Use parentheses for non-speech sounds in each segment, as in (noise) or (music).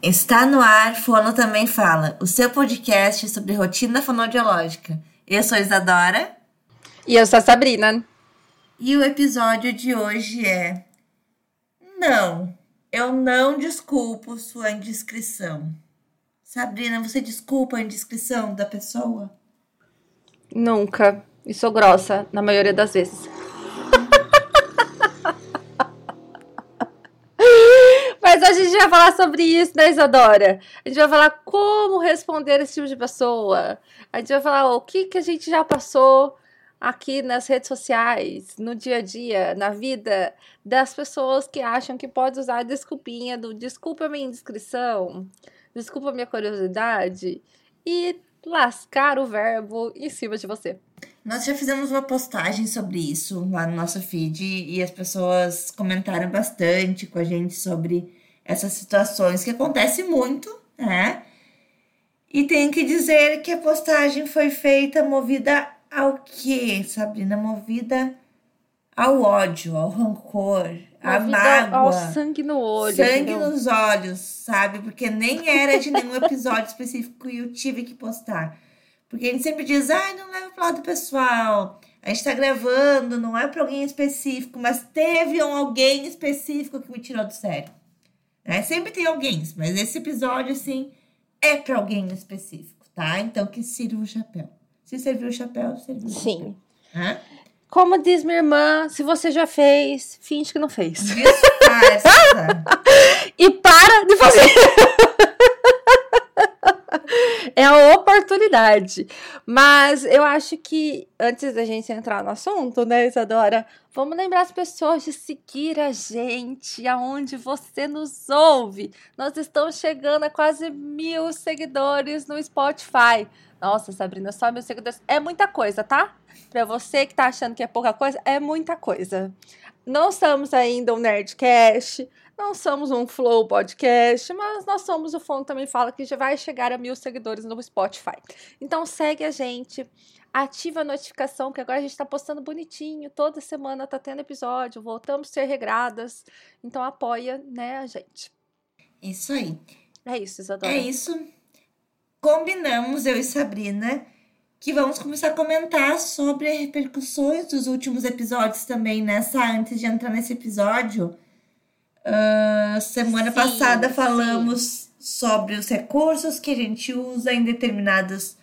Está no ar, Fono Também Fala, o seu podcast sobre rotina fonoaudiológica. Eu sou Isadora. E eu sou a Sabrina. E o episódio de hoje é Não, eu não desculpo sua indiscrição. Sabrina, você desculpa a indiscrição da pessoa? Nunca. E sou grossa, na maioria das vezes. Sobre isso, né, Isadora? A gente vai falar como responder esse tipo de pessoa. A gente vai falar o que, que a gente já passou aqui nas redes sociais, no dia a dia, na vida das pessoas que acham que pode usar a desculpinha do desculpa minha indiscrição, desculpa minha curiosidade e lascar o verbo em cima de você. Nós já fizemos uma postagem sobre isso lá no nosso feed e as pessoas comentaram bastante com a gente sobre essas situações que acontece muito, né? E tenho que dizer que a postagem foi feita movida ao quê, Sabrina? Movida ao ódio, ao rancor, à mágoa. Ao sangue no olho. Sangue entendeu? nos olhos, sabe? Porque nem era de nenhum (laughs) episódio específico e eu tive que postar. Porque a gente sempre diz, ai, não leva pro lado pessoal. A gente tá gravando, não é pra alguém específico, mas teve um alguém específico que me tirou do sério. Né? Sempre tem alguém, mas esse episódio, assim, é para alguém específico, tá? Então que sirva o chapéu. Se serviu o chapéu, serviu o Sim. Chapéu. Como diz minha irmã, se você já fez, finge que não fez. Disfarça. (laughs) e para de fazer. (laughs) é a oportunidade. Mas eu acho que antes da gente entrar no assunto, né, Isadora? Vamos lembrar as pessoas de seguir a gente aonde você nos ouve. Nós estamos chegando a quase mil seguidores no Spotify. Nossa, Sabrina, só mil seguidores. É muita coisa, tá? Para você que tá achando que é pouca coisa, é muita coisa. Não somos ainda um Nerdcast, não somos um Flow Podcast, mas nós somos o Fono Também Fala, que já vai chegar a mil seguidores no Spotify. Então segue a gente, ativa a notificação, que agora a gente tá postando bonitinho, toda semana tá tendo episódio, voltamos a ser regradas. Então apoia, né, a gente. Isso aí. É isso, Isadora. É isso. Combinamos, eu e Sabrina, que vamos começar a comentar sobre as repercussões dos últimos episódios também, nessa, antes de entrar nesse episódio Uh, semana sim, passada falamos sobre os recursos que a gente usa em determinados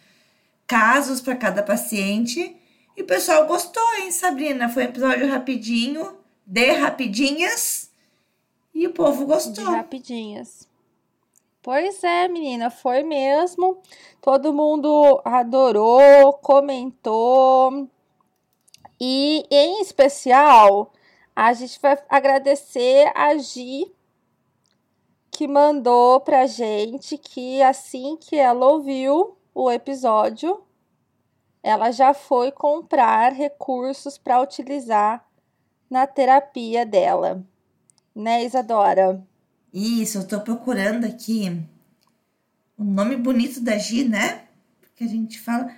casos para cada paciente. E o pessoal gostou, hein, Sabrina? Foi um episódio rapidinho, de rapidinhas. E o povo gostou. De rapidinhas. Pois é, menina, foi mesmo. Todo mundo adorou, comentou. E em especial, a gente vai agradecer a Gi, que mandou pra gente que assim que ela ouviu o episódio, ela já foi comprar recursos para utilizar na terapia dela. Né, Isadora? Isso, eu tô procurando aqui o nome bonito da Gi, né? Porque a gente fala.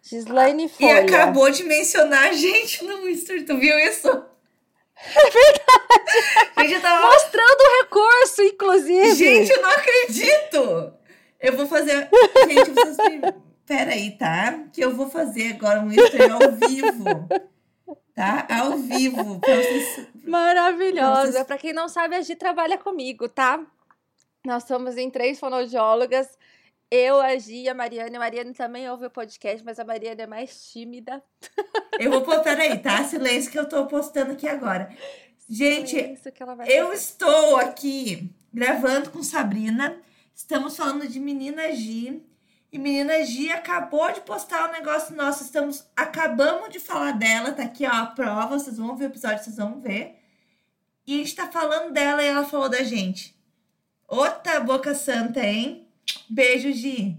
Gislaine Folha. E acabou de mencionar a gente no Mister, tu viu isso? É verdade. Gente, tava... Mostrando o recurso, inclusive. Gente, eu não acredito. Eu vou fazer. Gente, vocês. Pera aí, tá? Que eu vou fazer agora um extra ao vivo. Tá? Ao vivo. Pra vocês... Maravilhosa. Pra, vocês... quem não sabe, a Gi trabalha comigo, tá? Nós somos em três fonoaudiólogas. Eu, a Gi, a Mariana. A Mariana também ouve o podcast, mas a Mariana é mais tímida. Eu vou postar aí, tá? Silêncio que eu tô postando aqui agora. Gente, eu fazer. estou aqui gravando com Sabrina. Estamos falando de Menina Gi. E Menina Gi acabou de postar um negócio nosso. Estamos, acabamos de falar dela. Tá aqui, ó, a prova. Vocês vão ver o episódio, vocês vão ver. E a gente tá falando dela e ela falou da gente. Outra boca santa, hein? Beijo, Gi.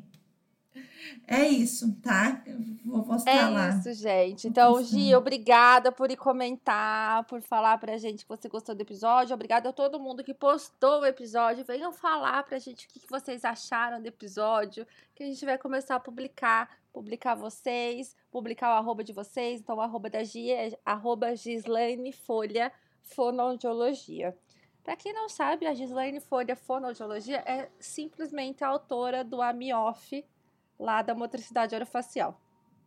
É isso, tá? Eu vou postar é lá. É isso, gente. Então, Gi, obrigada por ir comentar, por falar pra gente que você gostou do episódio. Obrigada a todo mundo que postou o episódio. Venham falar pra gente o que vocês acharam do episódio, que a gente vai começar a publicar. Publicar vocês, publicar o arroba de vocês. Então, o arroba da Gi é arroba Gislaine Folha Fonoaudiologia. Para quem não sabe, a Gislaine Folha Fonoaudiologia é simplesmente a autora do AMIOF lá da motricidade orofacial,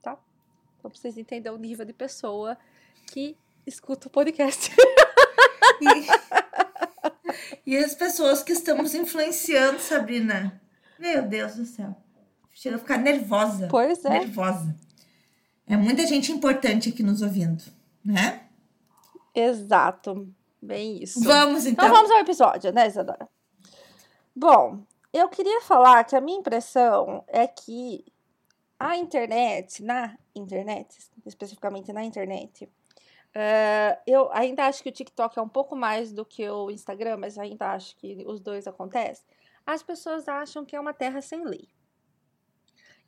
tá? Então, pra vocês entenderem o nível de pessoa que escuta o podcast. E, (laughs) e as pessoas que estamos influenciando, Sabrina. Meu Deus do céu. Chega a ficar nervosa. Pois é. Nervosa. É muita gente importante aqui nos ouvindo, né? Exato. Bem isso. Vamos então. Então vamos ao episódio, né, Isadora? Bom, eu queria falar que a minha impressão é que a internet, na internet, especificamente na internet, uh, eu ainda acho que o TikTok é um pouco mais do que o Instagram, mas ainda acho que os dois acontecem. As pessoas acham que é uma terra sem lei.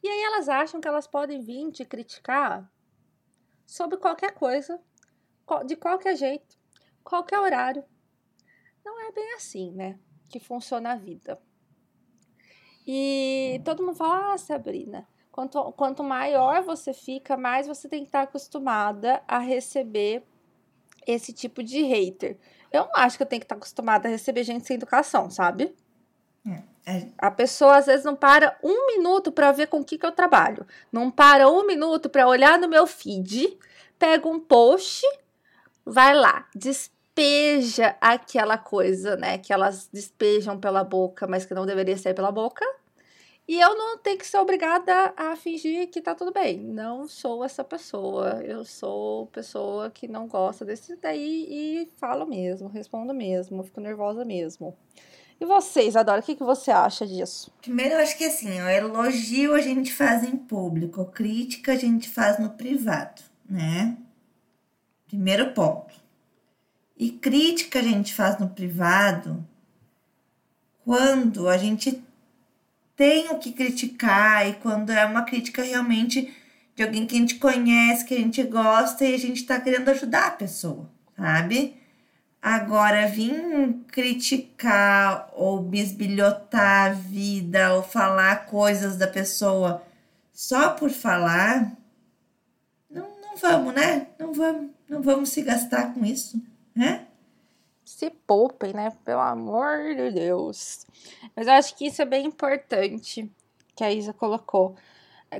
E aí elas acham que elas podem vir te criticar sobre qualquer coisa, de qualquer jeito, qualquer horário. Não é bem assim, né? Que funciona a vida. E todo mundo fala, ah, Sabrina, quanto, quanto maior você fica, mais você tem que estar acostumada a receber esse tipo de hater. Eu não acho que eu tenho que estar acostumada a receber gente sem educação, sabe? É. É. A pessoa às vezes não para um minuto para ver com o que, que eu trabalho. Não para um minuto para olhar no meu feed, pega um post, vai lá, despeja aquela coisa, né? Que elas despejam pela boca, mas que não deveria sair pela boca. E eu não tenho que ser obrigada a fingir que tá tudo bem. Não sou essa pessoa. Eu sou pessoa que não gosta desse daí e falo mesmo, respondo mesmo, fico nervosa mesmo. E vocês, Adora, o que, que você acha disso? Primeiro, eu acho que assim, ó, elogio a gente faz em público, crítica a gente faz no privado, né? Primeiro ponto. E crítica a gente faz no privado quando a gente tem o que criticar e quando é uma crítica realmente de alguém que a gente conhece, que a gente gosta e a gente tá querendo ajudar a pessoa, sabe? Agora, vir criticar ou bisbilhotar a vida ou falar coisas da pessoa só por falar, não, não vamos, né? Não vamos, não vamos se gastar com isso, né? Se poupem, né? Pelo amor de Deus. Mas eu acho que isso é bem importante que a Isa colocou.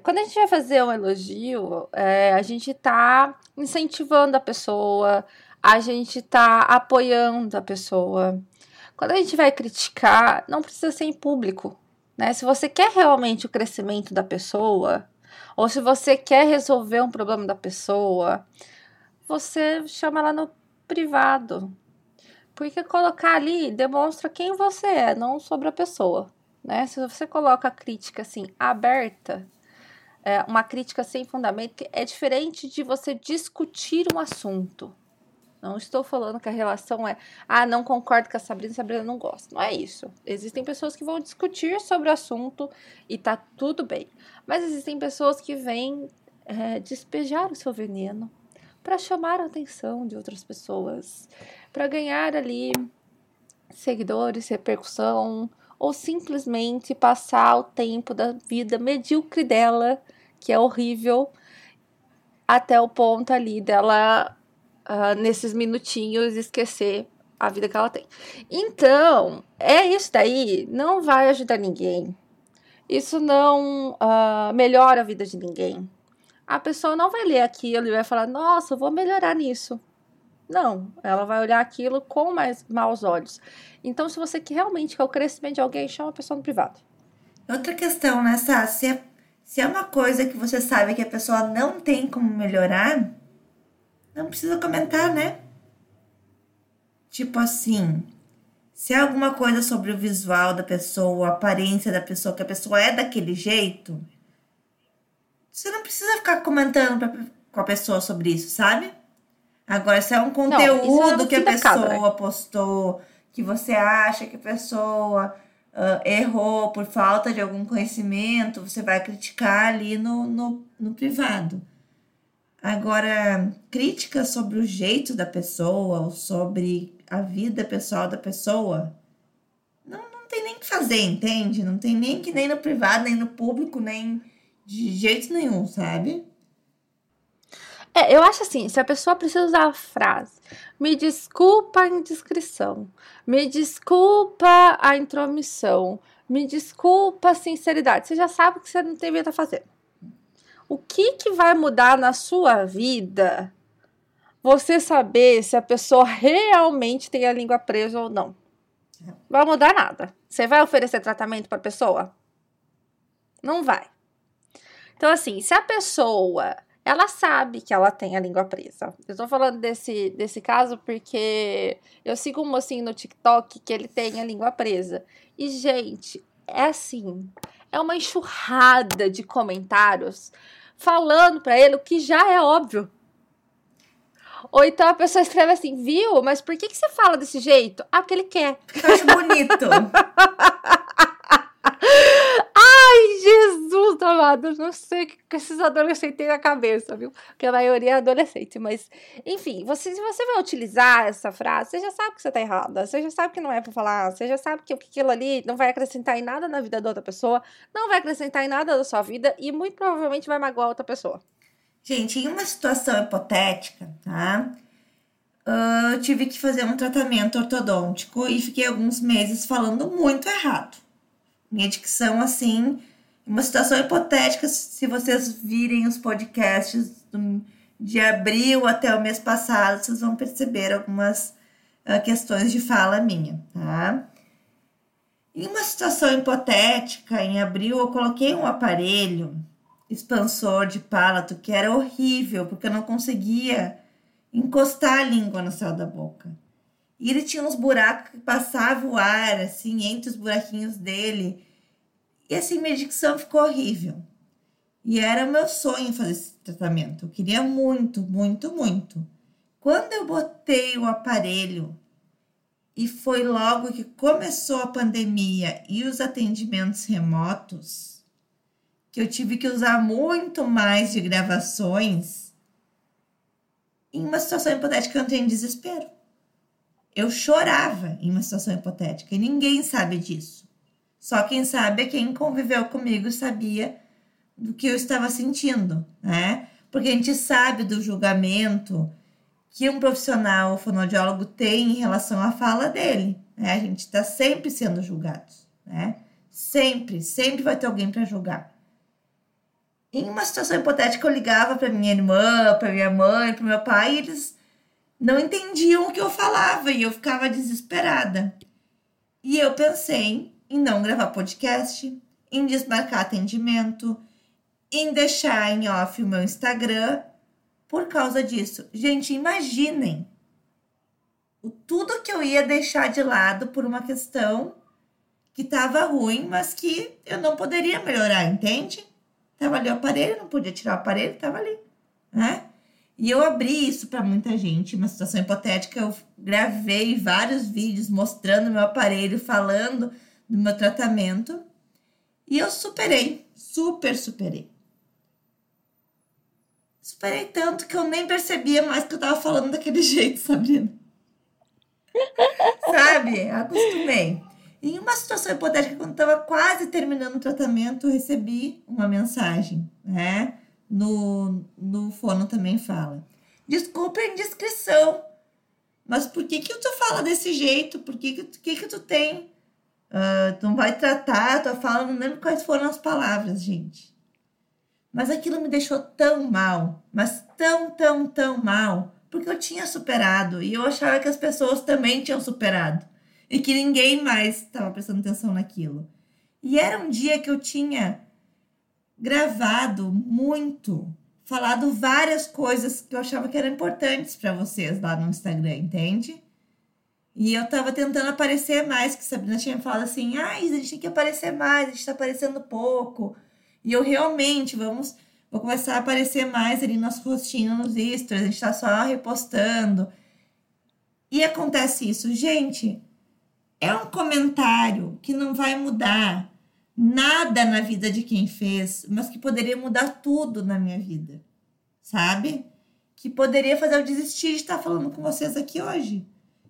Quando a gente vai fazer um elogio, é, a gente tá incentivando a pessoa, a gente tá apoiando a pessoa. Quando a gente vai criticar, não precisa ser em público, né? Se você quer realmente o crescimento da pessoa, ou se você quer resolver um problema da pessoa, você chama ela no privado. Porque colocar ali demonstra quem você é, não sobre a pessoa, né? Se você coloca a crítica assim aberta, é, uma crítica sem fundamento, é diferente de você discutir um assunto. Não estou falando que a relação é, ah, não concordo com a Sabrina, Sabrina não gosta. Não é isso. Existem pessoas que vão discutir sobre o assunto e tá tudo bem. Mas existem pessoas que vêm é, despejar o seu veneno para chamar a atenção de outras pessoas, para ganhar ali seguidores, repercussão, ou simplesmente passar o tempo da vida medíocre dela, que é horrível, até o ponto ali dela uh, nesses minutinhos esquecer a vida que ela tem. Então, é isso daí, não vai ajudar ninguém. Isso não uh, melhora a vida de ninguém. A pessoa não vai ler aquilo e vai falar, nossa, eu vou melhorar nisso. Não, ela vai olhar aquilo com mais maus olhos. Então, se você realmente quer o crescimento de alguém, chama a pessoa no privado. Outra questão, né, é, se é uma coisa que você sabe que a pessoa não tem como melhorar, não precisa comentar, né? Tipo assim, se é alguma coisa sobre o visual da pessoa, a aparência da pessoa, que a pessoa é daquele jeito, você não precisa ficar comentando pra, com a pessoa sobre isso, sabe? Agora, se é um conteúdo não, que a pessoa né? postou, que você acha que a pessoa uh, errou por falta de algum conhecimento, você vai criticar ali no, no, no privado. Agora, críticas sobre o jeito da pessoa ou sobre a vida pessoal da pessoa, não, não tem nem que fazer, entende? Não tem nem que nem no privado, nem no público, nem de jeito nenhum, sabe? É, eu acho assim, se a pessoa precisa usar a frase, me desculpa a indiscrição, me desculpa a intromissão, me desculpa a sinceridade, você já sabe o que você não devia estar fazendo. O que, que vai mudar na sua vida você saber se a pessoa realmente tem a língua presa ou não? Vai mudar nada. Você vai oferecer tratamento para a pessoa? Não vai. Então, assim, se a pessoa ela sabe que ela tem a língua presa. Eu tô falando desse, desse caso porque eu sigo um mocinho no TikTok que ele tem a língua presa. E, gente, é assim: é uma enxurrada de comentários falando para ele o que já é óbvio. Ou então a pessoa escreve assim, viu? Mas por que, que você fala desse jeito? Ah, porque ele quer. Eu acho bonito. (laughs) Ai, Jesus amado, não sei o que esses adolescentes têm na cabeça, viu? Porque a maioria é adolescente, mas enfim, você, se você vai utilizar essa frase, você já sabe que você tá errada, você já sabe que não é pra falar, você já sabe que aquilo ali não vai acrescentar em nada na vida da outra pessoa, não vai acrescentar em nada da sua vida e muito provavelmente vai magoar outra pessoa. Gente, em uma situação hipotética, tá? Uh, eu tive que fazer um tratamento ortodôntico e fiquei alguns meses falando muito errado. Minha dicção, assim, uma situação hipotética, se vocês virem os podcasts do, de abril até o mês passado, vocês vão perceber algumas uh, questões de fala minha, tá? Em uma situação hipotética, em abril, eu coloquei um aparelho expansor de palato que era horrível, porque eu não conseguia encostar a língua no céu da boca. E ele tinha uns buracos que passava o ar, assim, entre os buraquinhos dele. E assim, minha dicção ficou horrível. E era meu sonho fazer esse tratamento. Eu queria muito, muito, muito. Quando eu botei o aparelho e foi logo que começou a pandemia e os atendimentos remotos, que eu tive que usar muito mais de gravações, em uma situação hipotética eu entrei em desespero. Eu chorava em uma situação hipotética e ninguém sabe disso. Só quem sabe é quem conviveu comigo sabia do que eu estava sentindo, né? Porque a gente sabe do julgamento que um profissional fonoaudiólogo tem em relação à fala dele. Né? A gente está sempre sendo julgado, né? Sempre, sempre vai ter alguém para julgar. Em uma situação hipotética, eu ligava para minha irmã, para minha mãe, para meu pai, e eles não entendiam o que eu falava e eu ficava desesperada. E eu pensei em não gravar podcast, em desmarcar atendimento, em deixar em off o meu Instagram por causa disso. Gente, imaginem o tudo que eu ia deixar de lado por uma questão que estava ruim, mas que eu não poderia melhorar, entende? Tava ali o aparelho, não podia tirar o aparelho, tava ali, né? E eu abri isso para muita gente, uma situação hipotética. Eu gravei vários vídeos mostrando meu aparelho, falando do meu tratamento. E eu superei, super superei. Superei tanto que eu nem percebia mais que eu tava falando daquele (laughs) jeito, Sabrina. Sabe? Acostumei. Em uma situação hipotética, quando estava quase terminando o tratamento, eu recebi uma mensagem, né? No, no fono também fala. Desculpa a indiscrição, mas por que que tu fala desse jeito? Por que que, que, que tu tem Uh, tu não vai tratar, tua fala, não lembro quais foram as palavras, gente. Mas aquilo me deixou tão mal, mas tão, tão, tão mal, porque eu tinha superado e eu achava que as pessoas também tinham superado e que ninguém mais estava prestando atenção naquilo. E era um dia que eu tinha gravado muito, falado várias coisas que eu achava que eram importantes para vocês lá no Instagram, entende? E eu tava tentando aparecer mais, que Sabrina tinha falado assim, ah, a gente tem que aparecer mais, a gente tá aparecendo pouco. E eu realmente, vamos, vou começar a aparecer mais ali nosso rostinho nos stories, a gente tá só repostando. E acontece isso, gente, é um comentário que não vai mudar nada na vida de quem fez, mas que poderia mudar tudo na minha vida, sabe? Que poderia fazer eu desistir de estar falando com vocês aqui hoje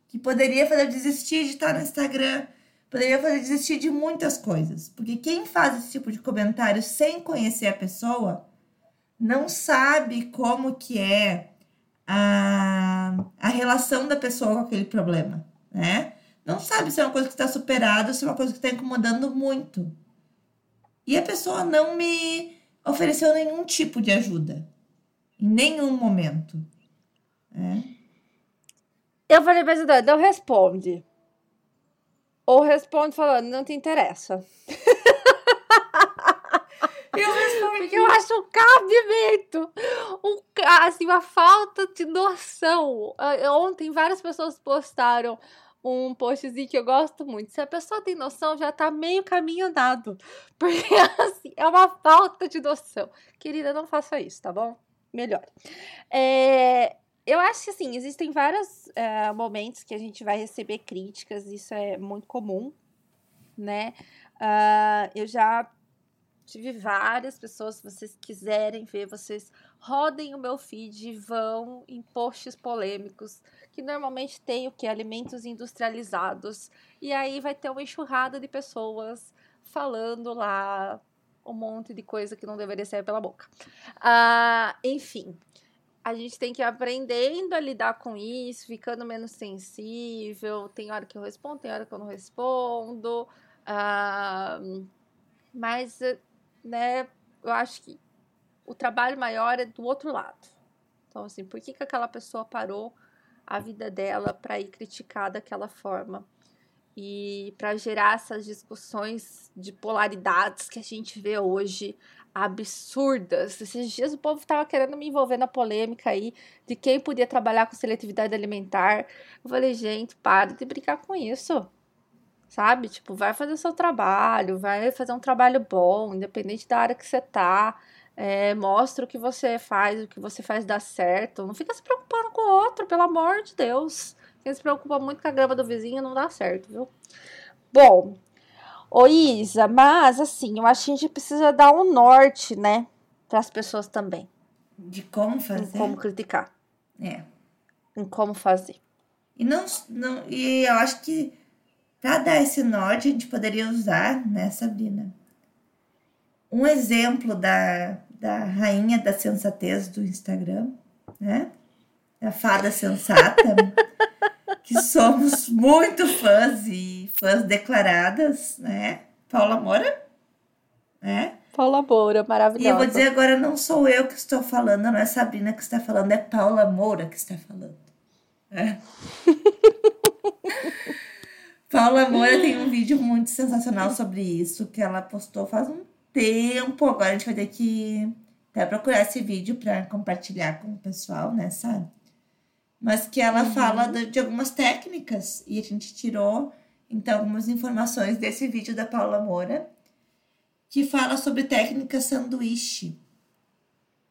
que poderia fazer desistir de estar no Instagram, poderia fazer desistir de muitas coisas. Porque quem faz esse tipo de comentário sem conhecer a pessoa não sabe como que é a, a relação da pessoa com aquele problema, né? Não sabe se é uma coisa que está superada ou se é uma coisa que está incomodando muito. E a pessoa não me ofereceu nenhum tipo de ajuda. Em nenhum momento. É. Eu falei pra Isadora, não responde. Ou responde falando, não te interessa. (laughs) Eu respondi. Porque eu acho um cabimento, um, assim, uma falta de noção. Ah, ontem várias pessoas postaram um postzinho que eu gosto muito. Se a pessoa tem noção, já tá meio caminho andado. (laughs) Porque, assim, é uma falta de noção. Querida, não faça isso, tá bom? Melhor. É, eu acho que, assim, existem vários é, momentos que a gente vai receber críticas, isso é muito comum, né? Uh, eu já tive várias pessoas, se vocês quiserem ver, vocês rodem o meu feed e vão em posts polêmicos, que normalmente tem o que? Alimentos industrializados. E aí vai ter uma enxurrada de pessoas falando lá um monte de coisa que não deveria sair pela boca. Ah, enfim, a gente tem que ir aprendendo a lidar com isso, ficando menos sensível. Tem hora que eu respondo, tem hora que eu não respondo. Ah, mas, né, eu acho que o trabalho maior é do outro lado. Então, assim, por que, que aquela pessoa parou a vida dela para ir criticar daquela forma? E para gerar essas discussões de polaridades que a gente vê hoje absurdas. Esses dias o povo estava querendo me envolver na polêmica aí de quem podia trabalhar com seletividade alimentar. Eu falei, gente, para de brincar com isso. Sabe? Tipo, vai fazer seu trabalho, vai fazer um trabalho bom, independente da área que você tá. É, mostra o que você faz, o que você faz dá certo. Não fica se preocupando com o outro, pelo amor de Deus. Quem se preocupa muito com a grama do vizinho não dá certo, viu? Bom, ô Isa, mas assim, eu acho que a gente precisa dar um norte, né? Para as pessoas também. De como fazer. Em como criticar. É. Em como fazer. E, não, não, e eu acho que para dar esse norte, a gente poderia usar, né, Sabrina? Um exemplo da, da rainha da sensatez do Instagram, né? Da fada sensata, (laughs) que somos muito fãs e fãs declaradas, né? Paula Moura, né? Paula Moura, maravilhosa. E eu vou dizer agora, não sou eu que estou falando, não é Sabrina que está falando, é Paula Moura que está falando. É. (laughs) Paula Moura tem um vídeo muito sensacional sobre isso, que ela postou faz um tempo. Agora a gente vai ter que até procurar esse vídeo para compartilhar com o pessoal, né, sabe? Mas que ela uhum. fala de, de, algumas técnicas e a gente tirou, então, algumas informações desse vídeo da Paula Moura, que fala sobre técnica sanduíche.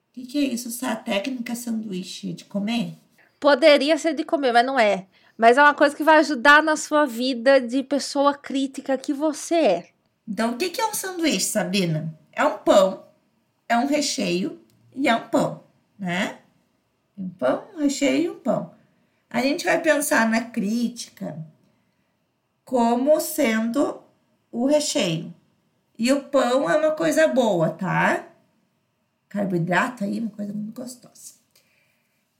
O que, que é isso, essa técnica sanduíche de comer? Poderia ser de comer, mas não é. Mas é uma coisa que vai ajudar na sua vida de pessoa crítica que você é. Então, o que é um sanduíche, Sabrina? É um pão, é um recheio e é um pão, né? Um pão, um recheio e um pão. A gente vai pensar na crítica como sendo o recheio. E o pão é uma coisa boa, tá? Carboidrato aí, uma coisa muito gostosa.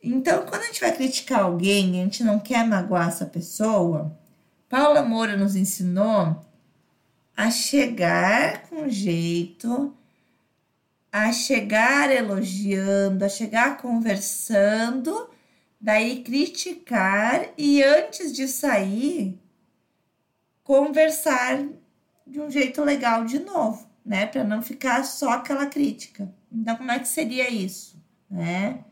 Então, quando a gente vai criticar alguém, a gente não quer magoar essa pessoa. Paula Moura nos ensinou a chegar com jeito, a chegar elogiando, a chegar conversando, daí criticar e antes de sair, conversar de um jeito legal de novo, né? Para não ficar só aquela crítica. Então, como é que seria isso, né?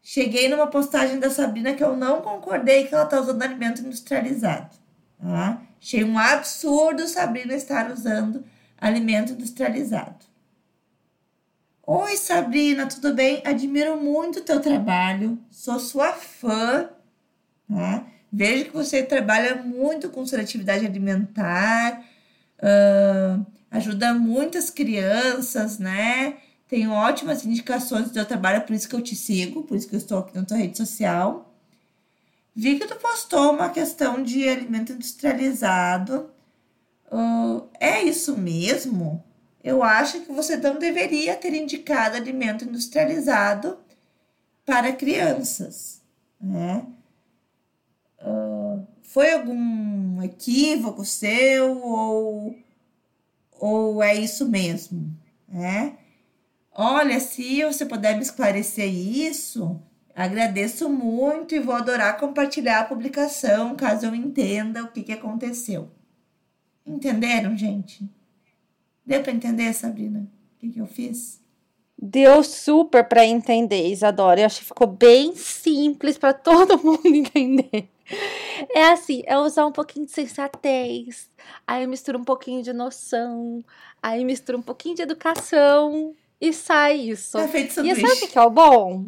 Cheguei numa postagem da Sabrina que eu não concordei que ela tá usando alimento industrializado, tá? Achei um absurdo Sabrina estar usando alimento industrializado. Oi, Sabrina, tudo bem? Admiro muito o teu trabalho, sou sua fã, né? Vejo que você trabalha muito com seletividade alimentar, uh, ajuda muitas crianças, né? Tenho ótimas indicações do teu trabalho, por isso que eu te sigo, por isso que eu estou aqui na tua rede social. Vi que tu postou uma questão de alimento industrializado. Uh, é isso mesmo? eu acho que você não deveria ter indicado alimento industrializado para crianças, né? Uh, foi algum equívoco seu ou, ou é isso mesmo, né? Olha, se você puder me esclarecer isso, agradeço muito e vou adorar compartilhar a publicação caso eu entenda o que, que aconteceu. Entenderam, gente? Deu para entender, Sabrina, o que, que eu fiz? Deu super para entender, Isadora. Eu acho que ficou bem simples para (laughs) todo mundo entender. É assim, é usar um pouquinho de sensatez, aí mistura um pouquinho de noção, aí mistura um pouquinho de educação e sai isso. Tá feito e sabe o que é o bom?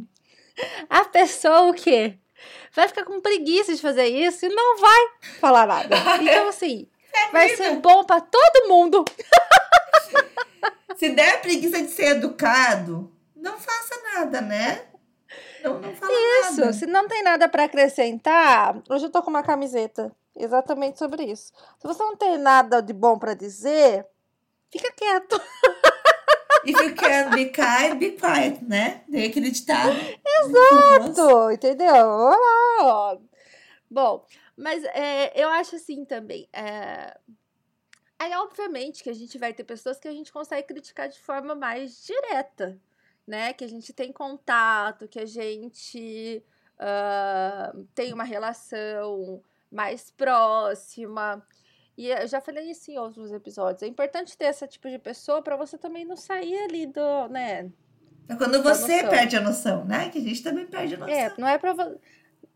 A pessoa o quê? Vai ficar com preguiça de fazer isso e não vai falar nada. (laughs) Então, assim, é vai ser bom para todo mundo. (laughs) Se der preguiça de ser educado, não faça nada, né? Não, não fala isso, nada. se não tem nada para acrescentar, hoje eu tô com uma camiseta exatamente sobre isso. Se você não tem nada de bom para dizer, fica quieto. (laughs) If you can be kind, be quiet, né? Tem aquele ditado. Exato, entendeu? Olá. Bom, mas é, eu acho assim também. É, Aí, obviamente, que a gente vai ter pessoas que a gente consegue criticar de forma mais direta, né? Que a gente tem contato, que a gente uh, tem uma relação mais próxima. E eu já falei isso em outros episódios. É importante ter esse tipo de pessoa para você também não sair ali do, né? É quando você perde a noção, né? Que a gente também perde a noção. É, não é para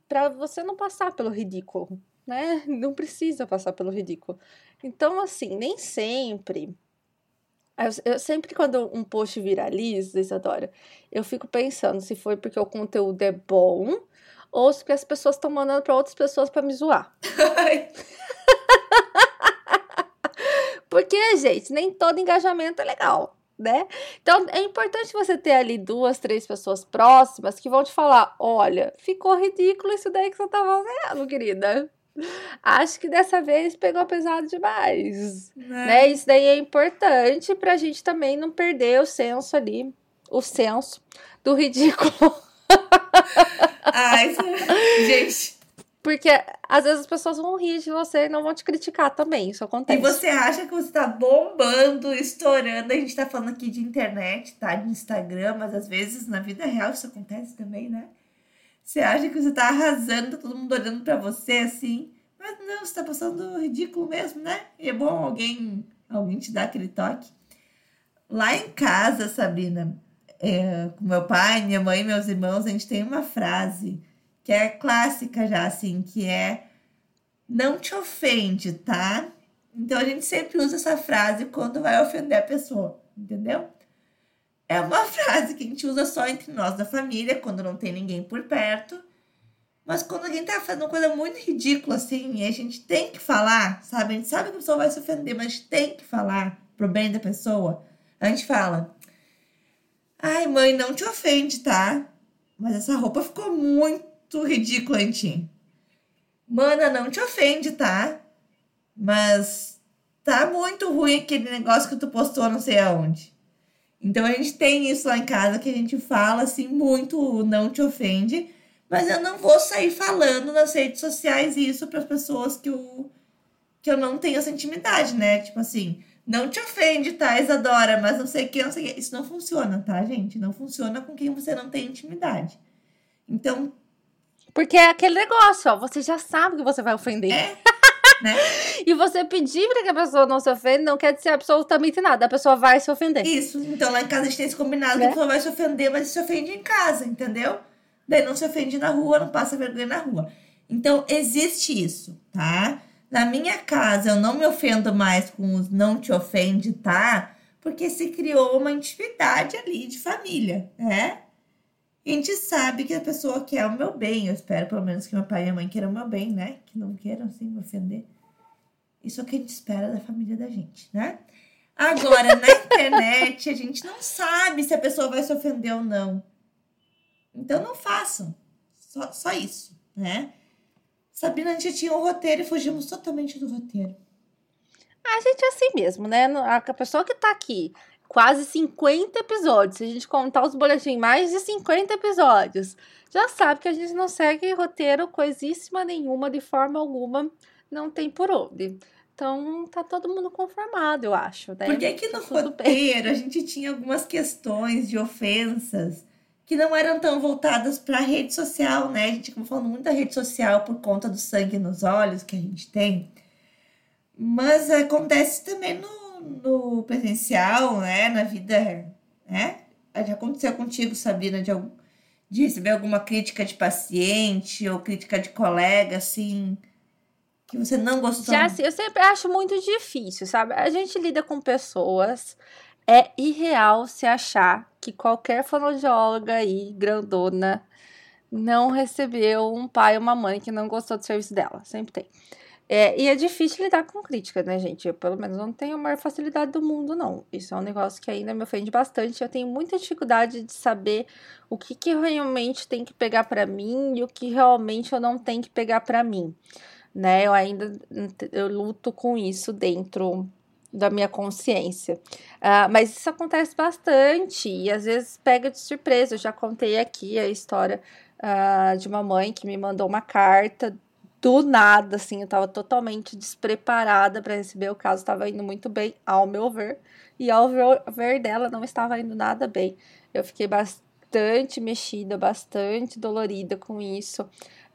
para você não passar pelo ridículo, né? (laughs) Não precisa passar pelo ridículo. Então, assim, nem sempre. Eu, eu, sempre quando um post viraliza, Isadora, eu fico pensando se foi porque o conteúdo é bom ou se porque as pessoas estão mandando para outras pessoas para me zoar. (laughs) (laughs) porque, gente, nem todo engajamento é legal, né? Então, é importante você ter ali duas, três pessoas próximas que vão te falar: olha, ficou ridículo isso daí que você tá fazendo, querida. Acho que dessa vez pegou pesado demais. É. Né? Isso daí é importante pra gente também não perder o senso ali, o senso do ridículo. (laughs) Ai, gente. Porque às vezes as pessoas vão rir de você e não vão te criticar também. Isso acontece. E você acha que você tá bombando, estourando. A gente tá falando aqui de internet, tá? De Instagram, mas às vezes na vida real isso acontece também, né? Você acha que você tá arrasando, todo mundo olhando para você assim. Mas não, você tá passando ridículo mesmo, né? E é bom alguém, alguém te dar aquele toque. Lá em casa, Sabrina, é, com meu pai, minha mãe e meus irmãos, a gente tem uma frase que é clássica já, assim, que é não te ofende, tá? Então a gente sempre usa essa frase quando vai ofender a pessoa, entendeu? É uma (laughs) frase que a gente usa só entre nós da família, quando não tem ninguém por perto. Mas quando alguém tá fazendo uma coisa muito ridícula assim, e a gente tem que falar, sabe? A gente sabe que a pessoa vai se ofender, mas tem que falar pro bem da pessoa. A gente fala: Ai, mãe, não te ofende, tá? Mas essa roupa ficou muito ridícula em ti. Mana, não te ofende, tá? Mas tá muito ruim aquele negócio que tu postou não sei aonde. Então a gente tem isso lá em casa que a gente fala assim muito, não te ofende, mas eu não vou sair falando nas redes sociais isso para as pessoas que eu, que eu não tenho essa intimidade, né? Tipo assim, não te ofende, tá, Isadora, mas não sei o que, não sei o que. Isso não funciona, tá, gente? Não funciona com quem você não tem intimidade. Então. Porque é aquele negócio, ó, você já sabe que você vai ofender. É. (laughs) né? E você pedir para que a pessoa não se ofenda não quer dizer absolutamente nada. A pessoa vai se ofender. Isso. Então lá em casa a gente tem esse combinado que a né? pessoa vai se ofender, mas se ofende em casa, entendeu? Daí não se ofende na rua, não passa vergonha na rua. Então existe isso, tá? Na minha casa eu não me ofendo mais com os não te ofende, tá? Porque se criou uma intimidade ali de família, né? A gente sabe que a pessoa quer o meu bem. Eu espero, pelo menos, que meu pai e minha mãe queiram o meu bem, né? Que não queiram, assim, me ofender. Isso é o que a gente espera da família da gente, né? Agora, na (laughs) internet, a gente não sabe se a pessoa vai se ofender ou não. Então, não façam. Só, só isso, né? Sabrina, a gente tinha um roteiro e fugimos totalmente do roteiro. A gente é assim mesmo, né? A pessoa que tá aqui quase 50 episódios. Se a gente contar os boletins, mais de 50 episódios. Já sabe que a gente não segue roteiro coisíssima nenhuma, de forma alguma. Não tem por onde. Então tá todo mundo conformado, eu acho. Né? Porque aqui no tá roteiro a gente tinha algumas questões de ofensas que não eram tão voltadas para a rede social, né? A gente acabou falando muito da rede social por conta do sangue nos olhos que a gente tem. Mas acontece também no, no presencial, né? Na vida, né? Já aconteceu contigo, Sabrina, de, de receber alguma crítica de paciente ou crítica de colega, assim, que você não gostou? Já, assim, eu sempre acho muito difícil, sabe? A gente lida com pessoas, é irreal se achar que qualquer fonoaudióloga aí, grandona, não recebeu um pai ou uma mãe que não gostou do serviço dela. Sempre tem. É, e é difícil lidar com crítica, né, gente? Eu, pelo menos, não tenho a maior facilidade do mundo, não. Isso é um negócio que ainda me ofende bastante. Eu tenho muita dificuldade de saber o que, que realmente tem que pegar para mim e o que realmente eu não tenho que pegar para mim, né? Eu ainda eu luto com isso dentro da minha consciência. Uh, mas isso acontece bastante e às vezes pega de surpresa. Eu já contei aqui a história uh, de uma mãe que me mandou uma carta do nada, assim, eu tava totalmente despreparada para receber o caso, estava indo muito bem, ao meu ver, e ao ver dela não estava indo nada bem. Eu fiquei bastante mexida, bastante dolorida com isso. O uh,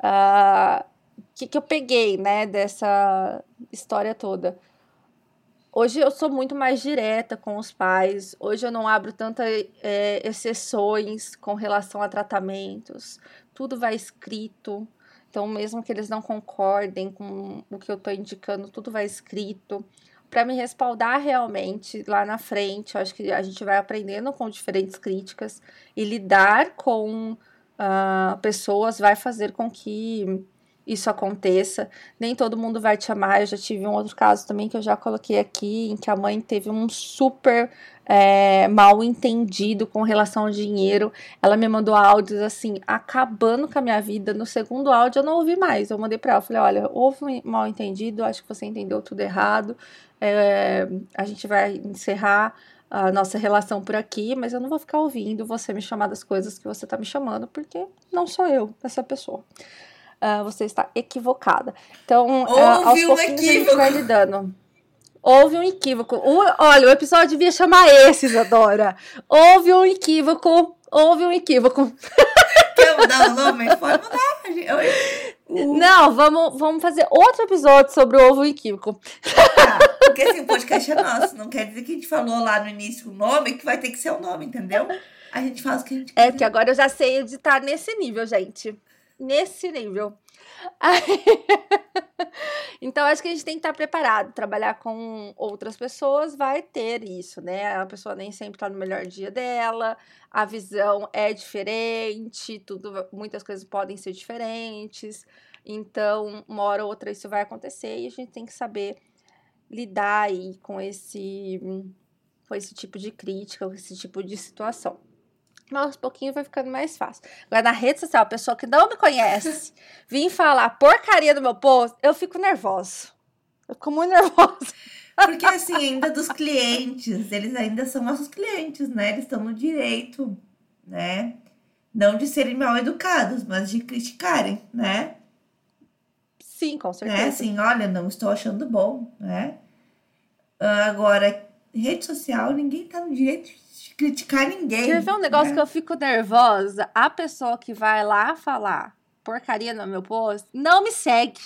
ah, que, que eu peguei, né, dessa história toda? Hoje eu sou muito mais direta com os pais. Hoje eu não abro tantas é, exceções com relação a tratamentos. Tudo vai escrito. Então, mesmo que eles não concordem com o que eu estou indicando, tudo vai escrito para me respaldar realmente lá na frente. Eu acho que a gente vai aprendendo com diferentes críticas e lidar com uh, pessoas vai fazer com que isso aconteça. Nem todo mundo vai te amar. Eu já tive um outro caso também que eu já coloquei aqui, em que a mãe teve um super é, mal entendido com relação ao dinheiro. Ela me mandou áudios assim, acabando com a minha vida. No segundo áudio eu não ouvi mais. Eu mandei para ela, falei, olha, houve um mal entendido, acho que você entendeu tudo errado. É, a gente vai encerrar a nossa relação por aqui, mas eu não vou ficar ouvindo você me chamar das coisas que você tá me chamando, porque não sou eu essa pessoa uh, você está equivocada. Então, uh, aos um pouquinhos equívoco. a gente vai lidando. Houve um equívoco. O, olha, o episódio devia chamar esse, Isadora. Houve um equívoco. Houve um equívoco. Quer mudar o nome? Pode mudar. Não, vamos, vamos fazer outro episódio sobre o ovo equívoco. Tá, porque assim, o podcast é nosso. Não quer dizer que a gente falou lá no início o nome, que vai ter que ser o nome, entendeu? A gente faz o que a gente quer. É, que agora eu já sei editar nesse nível, gente nesse nível. (laughs) então, acho que a gente tem que estar preparado. Trabalhar com outras pessoas vai ter isso, né? A pessoa nem sempre está no melhor dia dela, a visão é diferente, tudo, muitas coisas podem ser diferentes. Então, uma hora ou outra isso vai acontecer e a gente tem que saber lidar aí com esse, com esse tipo de crítica, com esse tipo de situação. Mas aos pouquinhos vai ficando mais fácil. Agora, na rede social, a pessoa que não me conhece (laughs) vir falar porcaria do meu post, eu fico nervosa. Eu fico muito nervosa. Porque, assim, ainda dos clientes, eles ainda são nossos clientes, né? Eles estão no direito, né? Não de serem mal educados, mas de criticarem, né? Sim, com certeza. É assim, olha, não estou achando bom, né? Agora, rede social, ninguém tá no direito criticar ninguém. Quer ver um negócio né? que eu fico nervosa? A pessoa que vai lá falar porcaria no meu post não me segue.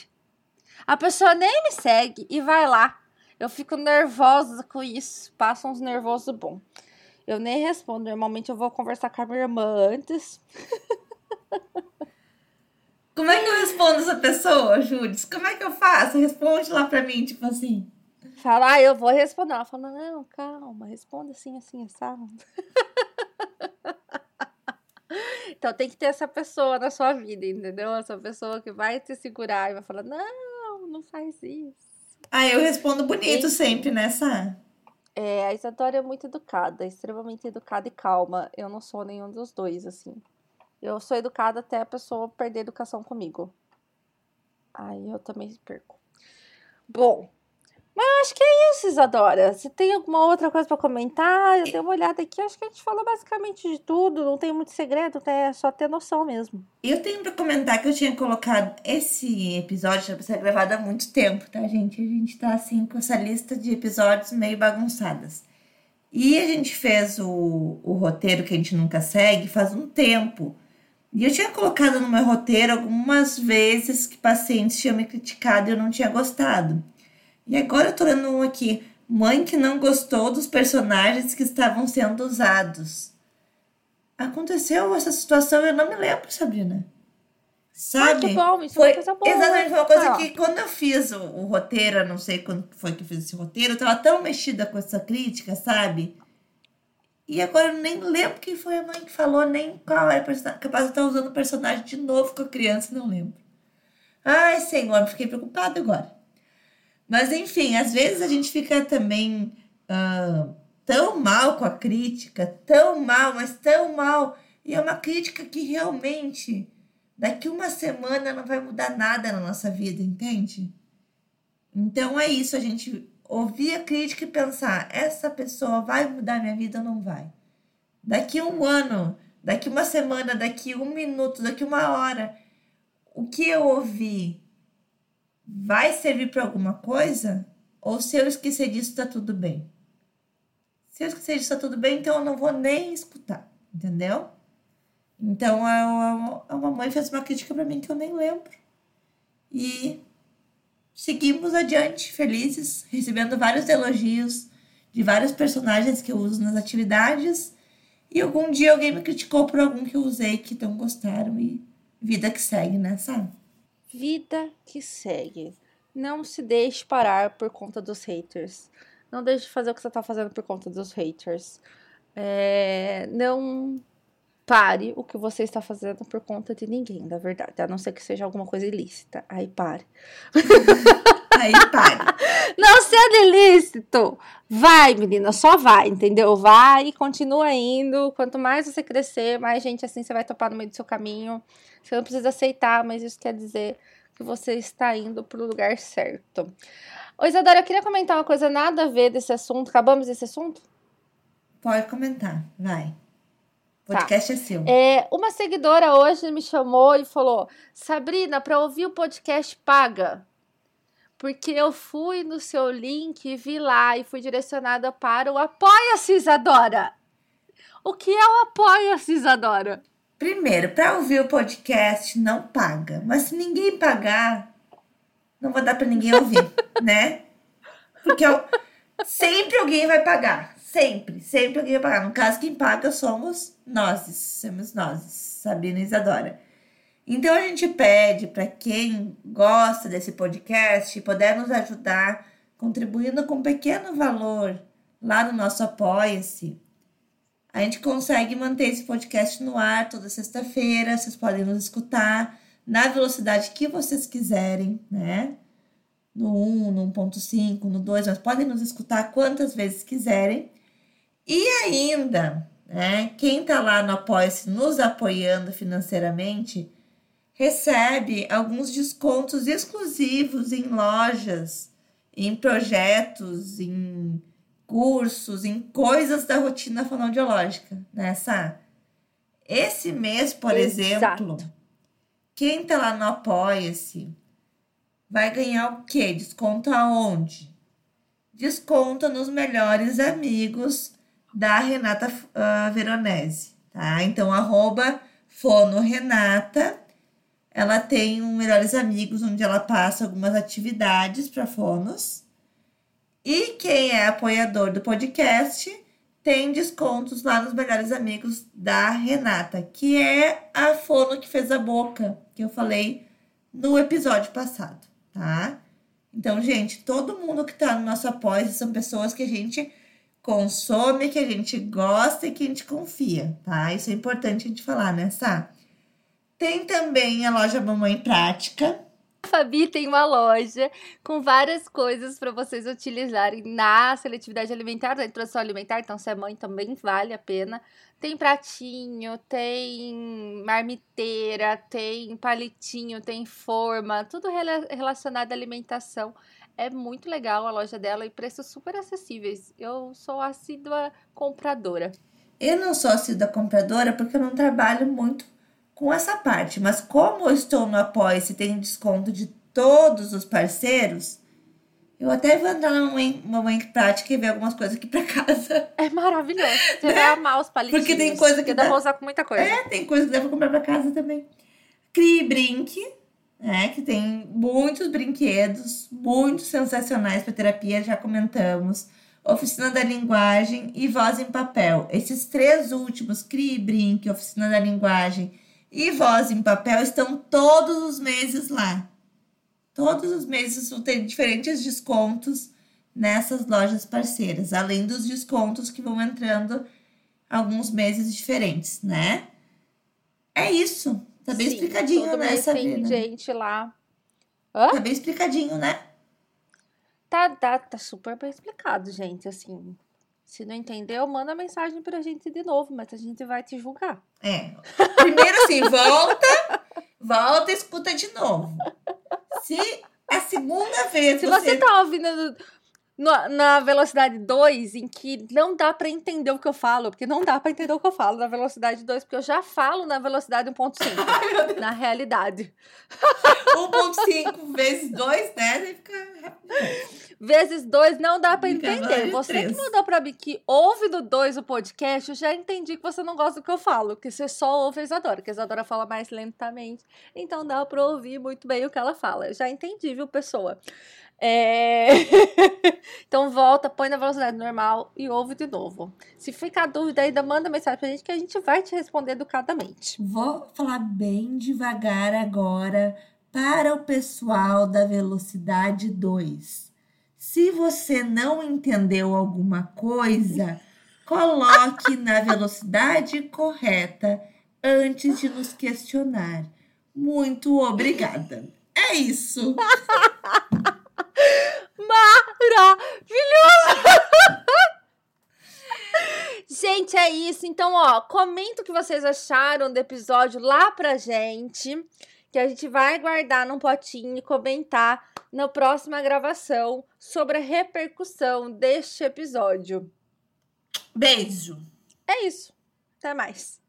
A pessoa nem me segue e vai lá. Eu fico nervosa com isso. Passa uns nervosos bom. Eu nem respondo. Normalmente eu vou conversar com a minha irmã antes. Como é que eu respondo essa pessoa, Júlia? Como é que eu faço? Responde lá pra mim, tipo assim. Fala, ah, eu vou responder. Ela fala, não, calma, responda assim, assim, sabe? (laughs) então tem que ter essa pessoa na sua vida, entendeu? Essa pessoa que vai te segurar e vai falar, não, não faz isso. Ah, eu respondo bonito e... sempre nessa. É, a Isadora é muito educada, extremamente educada e calma. Eu não sou nenhum dos dois, assim. Eu sou educada até a pessoa perder educação comigo. Aí eu também perco. Bom, mas acho que é isso, Isadora. Você tem alguma outra coisa para comentar? Eu dei uma olhada aqui, acho que a gente falou basicamente de tudo, não tem muito segredo, é só ter noção mesmo. Eu tenho para comentar que eu tinha colocado esse episódio para ser gravado há muito tempo, tá, gente? A gente tá assim com essa lista de episódios meio bagunçadas. E a gente fez o, o roteiro que a gente nunca segue faz um tempo. E eu tinha colocado no meu roteiro algumas vezes que pacientes tinham me criticado e eu não tinha gostado. E agora eu tô lendo um aqui. Mãe que não gostou dos personagens que estavam sendo usados. Aconteceu essa situação, eu não me lembro, Sabrina. Sabe? Ah, que bom, isso foi, é uma coisa boa. Exatamente, foi uma coisa que quando eu fiz o, o roteiro, eu não sei quando foi que eu fiz esse roteiro, eu tava tão mexida com essa crítica, sabe? E agora eu nem lembro quem foi a mãe que falou, nem qual era. Capaz de estar usando o personagem de novo com a criança, não lembro. Ai, senhor, fiquei preocupada agora. Mas, enfim, às vezes a gente fica também uh, tão mal com a crítica, tão mal, mas tão mal. E é uma crítica que realmente, daqui uma semana, não vai mudar nada na nossa vida, entende? Então é isso, a gente ouvir a crítica e pensar: essa pessoa vai mudar minha vida ou não vai? Daqui um ano, daqui uma semana, daqui um minuto, daqui uma hora, o que eu ouvi vai servir para alguma coisa? Ou se eu esquecer disso, tá tudo bem? Se eu esquecer disso, tá tudo bem, então eu não vou nem escutar, entendeu? Então a, a, a mamãe fez uma crítica para mim que eu nem lembro. E seguimos adiante, felizes, recebendo vários elogios de vários personagens que eu uso nas atividades. E algum dia alguém me criticou por algum que eu usei que não gostaram e vida que segue, né, sabe? Vida que segue. Não se deixe parar por conta dos haters. Não deixe de fazer o que você tá fazendo por conta dos haters. É, não pare o que você está fazendo por conta de ninguém, na verdade. A não ser que seja alguma coisa ilícita. Aí pare. (laughs) Aí pare. Não sendo ilícito, vai, menina, só vai, entendeu? Vai e continua indo. Quanto mais você crescer, mais gente assim você vai topar no meio do seu caminho. Você não precisa aceitar, mas isso quer dizer que você está indo para o lugar certo. Ô, Isadora, eu queria comentar uma coisa nada a ver desse assunto. Acabamos esse assunto? Pode comentar, vai. O podcast tá. é seu. É, uma seguidora hoje me chamou e falou: Sabrina, para ouvir o podcast paga. Porque eu fui no seu link e vi lá e fui direcionada para o Apoia-se, Isadora. O que é o Apoia-se, Isadora? Primeiro, para ouvir o podcast não paga. Mas se ninguém pagar, não vou dar para ninguém ouvir, (laughs) né? Porque eu, sempre alguém vai pagar. Sempre, sempre alguém vai pagar. No caso, quem paga somos nós, somos nós, Sabrina e Isadora. Então a gente pede para quem gosta desse podcast poder nos ajudar contribuindo com um pequeno valor lá no nosso Apoia-se. A gente consegue manter esse podcast no ar toda sexta-feira. Vocês podem nos escutar na velocidade que vocês quiserem, né? No 1, no 1.5, no 2, mas podem nos escutar quantas vezes quiserem. E ainda, né, quem está lá no Apoia-se nos apoiando financeiramente, recebe alguns descontos exclusivos em lojas, em projetos, em cursos, em coisas da rotina fonoaudiológica, né, Sá? Esse mês, por Exato. exemplo, quem tá lá no Apoia-se vai ganhar o quê? Desconto aonde? Desconto nos melhores amigos da Renata uh, Veronese, tá? Então, arroba Fono Renata. Ela tem um Melhores Amigos, onde ela passa algumas atividades para fonos. E quem é apoiador do podcast tem descontos lá nos Melhores Amigos da Renata, que é a fono que fez a boca, que eu falei no episódio passado, tá? Então, gente, todo mundo que tá no nosso apoio são pessoas que a gente consome, que a gente gosta e que a gente confia, tá? Isso é importante a gente falar, né, Sá? Tem também a loja Mamãe Prática. Fabi tem uma loja com várias coisas para vocês utilizarem na seletividade alimentar, na introdução alimentar, então se é mãe também vale a pena. Tem pratinho, tem marmiteira, tem palitinho, tem forma, tudo relacionado à alimentação É muito legal a loja dela e preços super acessíveis. Eu sou assídua compradora. Eu não sou assídua compradora porque eu não trabalho muito com essa parte, mas como eu estou no apoio e tem desconto de todos os parceiros, eu até vou entrar no Momento Prática e ver algumas coisas aqui pra casa. É maravilhoso. Você né? vai amar os palitinhos. Porque tem coisa que dá, pra usar com muita coisa. É, tem coisa que dá pra comprar pra casa também. Crie Brinque, né? Que tem muitos brinquedos, muito sensacionais para terapia, já comentamos. Oficina da Linguagem e Voz em Papel. Esses três últimos, Crie Brinque, Oficina da Linguagem e Voz em Papel, estão todos os meses lá. Todos os meses vão ter diferentes descontos nessas lojas parceiras, além dos descontos que vão entrando alguns meses diferentes, né? É isso. Tá bem Sim, explicadinho, né, Sabrina? Tem gente lá. Hã? Tá bem explicadinho, né? Tá, tá, tá super bem explicado, gente. Assim, se não entendeu, manda mensagem pra gente de novo, mas a gente vai te julgar. É. Primeiro assim, volta, volta e escuta de novo. Se a segunda vez. Se você, você tá ouvindo no, na velocidade 2, em que não dá para entender o que eu falo, porque não dá para entender o que eu falo na velocidade 2, porque eu já falo na velocidade 1.5, (laughs) na realidade. 1.5 vezes 2, né? Fica vezes 2 não dá para entender. Você três. que mandou para mim que ouve do 2 o podcast, eu já entendi que você não gosta do que eu falo, que você só ouve a Isadora, que a Isadora fala mais lentamente, então dá para ouvir muito bem o que ela fala. Eu já entendi, viu, pessoa? É... (laughs) então volta, põe na velocidade normal e ouve de novo. Se ficar dúvida ainda, manda mensagem pra gente que a gente vai te responder educadamente. Vou falar bem devagar agora para o pessoal da velocidade 2. Se você não entendeu alguma coisa, coloque na velocidade correta antes de nos questionar. Muito obrigada. É isso. Maravilhoso! gente, é isso. Então, ó, comenta o que vocês acharam do episódio lá pra gente. Que a gente vai guardar num potinho e comentar na próxima gravação sobre a repercussão deste episódio. Beijo. É isso. Até mais.